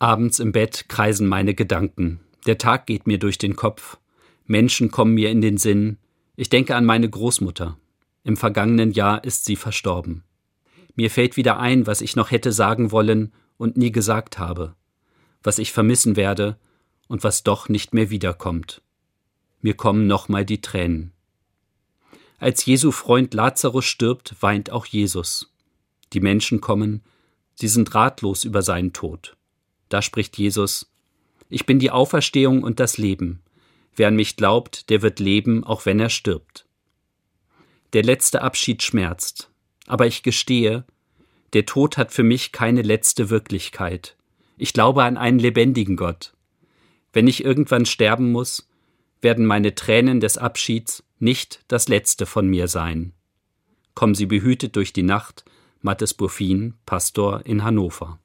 Abends im Bett kreisen meine Gedanken. Der Tag geht mir durch den Kopf. Menschen kommen mir in den Sinn. Ich denke an meine Großmutter. Im vergangenen Jahr ist sie verstorben. Mir fällt wieder ein, was ich noch hätte sagen wollen und nie gesagt habe, was ich vermissen werde und was doch nicht mehr wiederkommt. Mir kommen nochmal die Tränen. Als Jesu Freund Lazarus stirbt, weint auch Jesus. Die Menschen kommen, sie sind ratlos über seinen Tod. Da spricht Jesus, Ich bin die Auferstehung und das Leben. Wer an mich glaubt, der wird leben, auch wenn er stirbt. Der letzte Abschied schmerzt, aber ich gestehe, der Tod hat für mich keine letzte Wirklichkeit. Ich glaube an einen lebendigen Gott. Wenn ich irgendwann sterben muss, werden meine Tränen des Abschieds nicht das letzte von mir sein. Kommen Sie behütet durch die Nacht, Mattes Buffin, Pastor in Hannover.